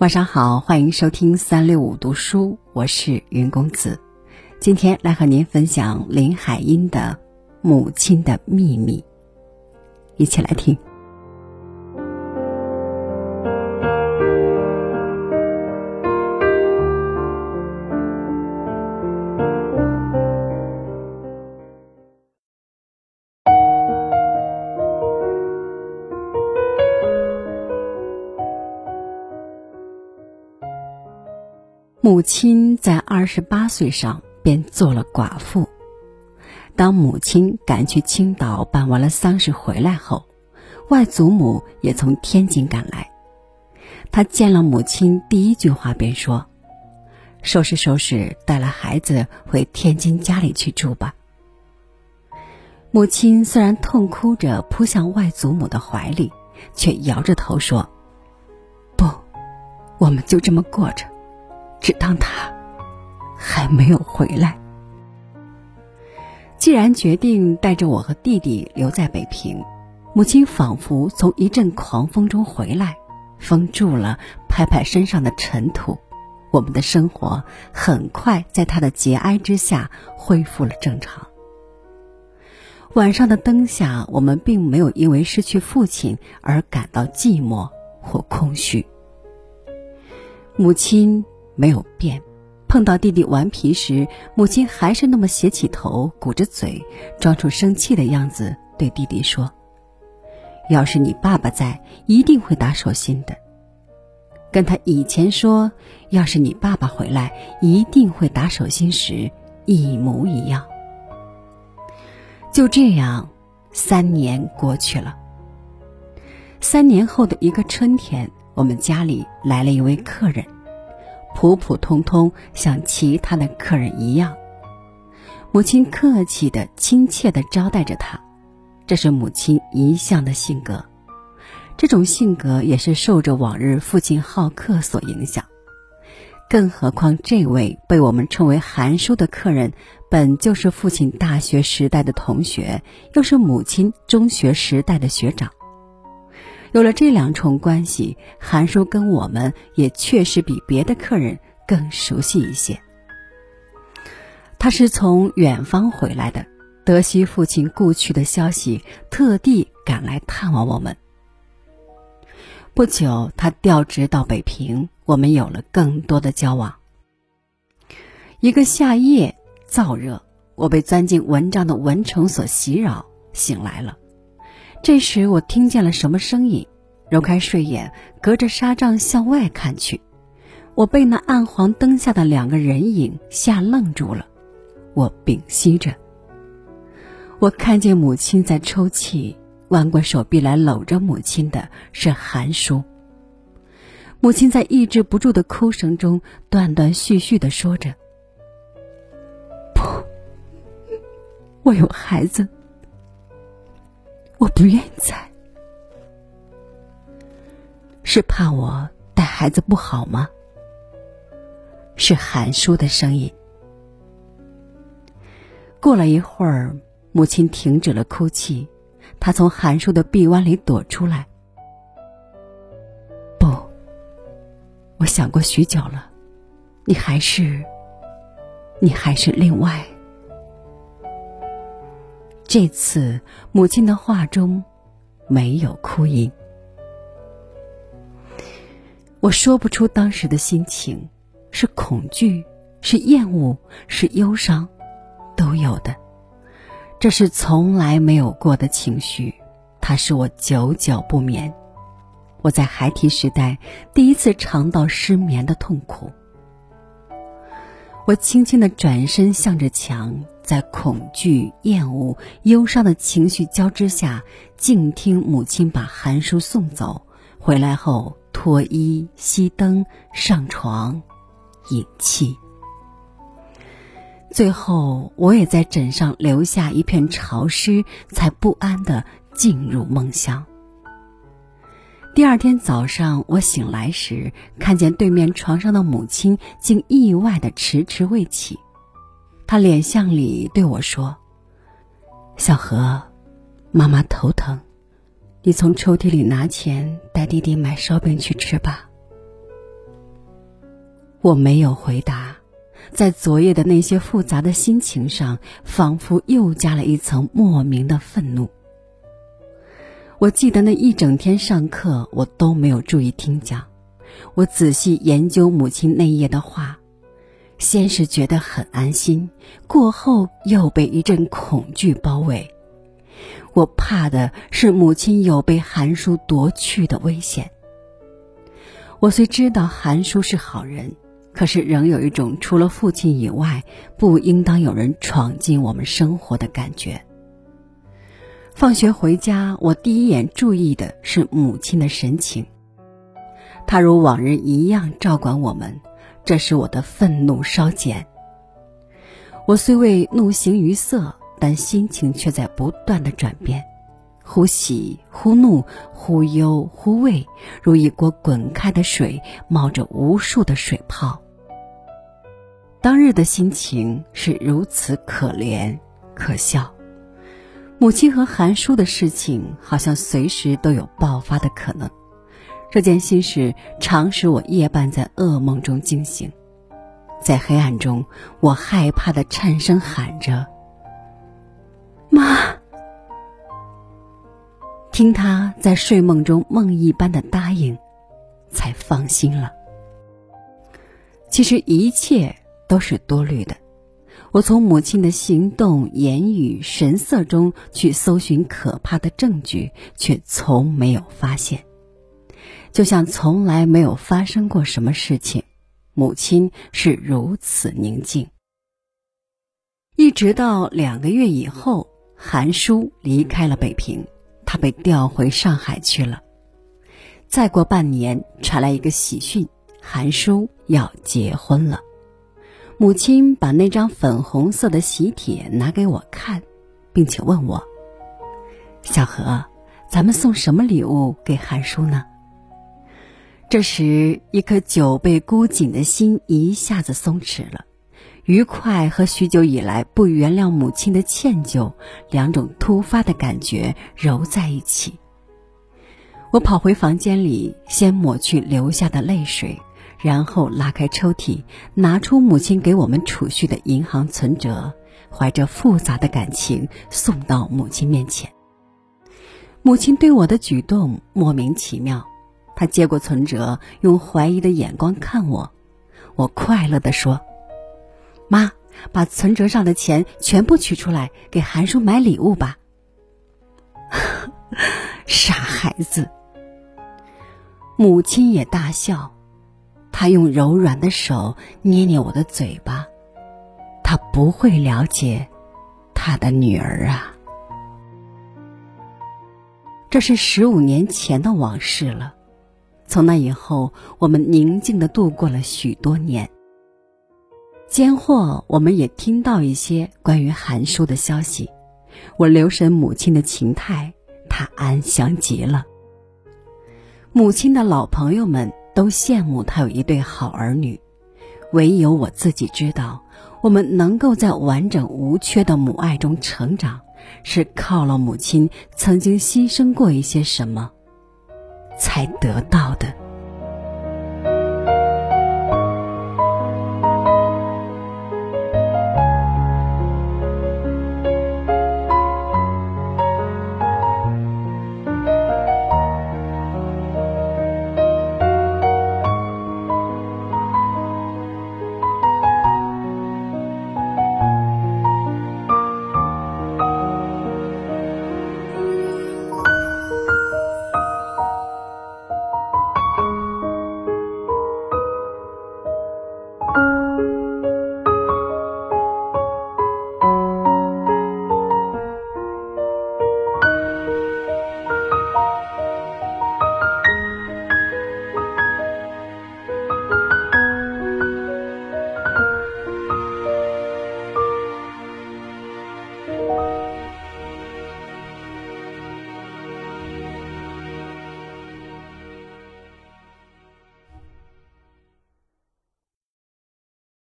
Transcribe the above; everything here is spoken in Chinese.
晚上好，欢迎收听三六五读书，我是云公子。今天来和您分享林海音的《母亲的秘密》，一起来听。母亲在二十八岁上便做了寡妇。当母亲赶去青岛办完了丧事回来后，外祖母也从天津赶来。他见了母亲，第一句话便说：“收拾收拾，带了孩子回天津家里去住吧。”母亲虽然痛哭着扑向外祖母的怀里，却摇着头说：“不，我们就这么过着。”只当他还没有回来。既然决定带着我和弟弟留在北平，母亲仿佛从一阵狂风中回来，风住了，拍拍身上的尘土，我们的生活很快在他的节哀之下恢复了正常。晚上的灯下，我们并没有因为失去父亲而感到寂寞或空虚。母亲。没有变，碰到弟弟顽皮时，母亲还是那么斜起头，鼓着嘴，装出生气的样子，对弟弟说：“要是你爸爸在，一定会打手心的。”跟他以前说“要是你爸爸回来，一定会打手心”时一模一样。就这样，三年过去了。三年后的一个春天，我们家里来了一位客人。普普通通，像其他的客人一样，母亲客气的、亲切的招待着他，这是母亲一向的性格。这种性格也是受着往日父亲好客所影响。更何况这位被我们称为韩叔的客人，本就是父亲大学时代的同学，又是母亲中学时代的学长。有了这两重关系，韩叔跟我们也确实比别的客人更熟悉一些。他是从远方回来的，得悉父亲故去的消息，特地赶来探望我们。不久，他调职到北平，我们有了更多的交往。一个夏夜，燥热，我被钻进蚊帐的蚊虫所袭扰，醒来了。这时，我听见了什么声音，揉开睡眼，隔着纱帐向外看去，我被那暗黄灯下的两个人影吓愣住了。我屏息着，我看见母亲在抽泣，弯过手臂来搂着母亲的是韩叔。母亲在抑制不住的哭声中断断续续的说着：“不，我有孩子。”我不愿意在，是怕我带孩子不好吗？是韩叔的声音。过了一会儿，母亲停止了哭泣，她从韩叔的臂弯里躲出来。不，我想过许久了，你还是，你还是另外。这次，母亲的话中没有哭音。我说不出当时的心情，是恐惧，是厌恶，是忧伤，都有的。这是从来没有过的情绪，它使我久久不眠。我在孩提时代第一次尝到失眠的痛苦。我轻轻的转身，向着墙，在恐惧、厌恶、忧伤的情绪交织下，静听母亲把韩叔送走。回来后，脱衣、熄灯、上床、饮气。最后，我也在枕上留下一片潮湿，才不安的进入梦乡。第二天早上，我醒来时，看见对面床上的母亲竟意外的迟迟未起。他脸向里对我说：“小何，妈妈头疼，你从抽屉里拿钱带弟弟买烧饼去吃吧。”我没有回答，在昨夜的那些复杂的心情上，仿佛又加了一层莫名的愤怒。我记得那一整天上课，我都没有注意听讲，我仔细研究母亲那页的话，先是觉得很安心，过后又被一阵恐惧包围。我怕的是母亲有被韩叔夺去的危险。我虽知道韩叔是好人。可是，仍有一种除了父亲以外，不应当有人闯进我们生活的感觉。放学回家，我第一眼注意的是母亲的神情。她如往日一样照管我们，这使我的愤怒稍减。我虽未怒形于色，但心情却在不断的转变。忽喜忽怒，忽忧忽畏，如一锅滚开的水，冒着无数的水泡。当日的心情是如此可怜可笑，母亲和韩叔的事情好像随时都有爆发的可能。这件心事常使我夜半在噩梦中惊醒，在黑暗中，我害怕的颤声喊着：“妈。”听他在睡梦中梦一般的答应，才放心了。其实一切都是多虑的。我从母亲的行动、言语、神色中去搜寻可怕的证据，却从没有发现。就像从来没有发生过什么事情，母亲是如此宁静。一直到两个月以后，韩叔离开了北平。他被调回上海去了。再过半年，传来一个喜讯：韩叔要结婚了。母亲把那张粉红色的喜帖拿给我看，并且问我：“小何，咱们送什么礼物给韩叔呢？”这时，一颗久被箍紧的心一下子松弛了。愉快和许久以来不原谅母亲的歉疚，两种突发的感觉揉在一起。我跑回房间里，先抹去流下的泪水，然后拉开抽屉，拿出母亲给我们储蓄的银行存折，怀着复杂的感情送到母亲面前。母亲对我的举动莫名其妙，他接过存折，用怀疑的眼光看我。我快乐地说。妈，把存折上的钱全部取出来，给韩叔买礼物吧。傻孩子。母亲也大笑，她用柔软的手捏捏我的嘴巴。她不会了解她的女儿啊。这是十五年前的往事了。从那以后，我们宁静的度过了许多年。间或，我们也听到一些关于韩叔的消息。我留神母亲的情态，她安详极了。母亲的老朋友们都羡慕她有一对好儿女，唯有我自己知道，我们能够在完整无缺的母爱中成长，是靠了母亲曾经牺牲过一些什么，才得到的。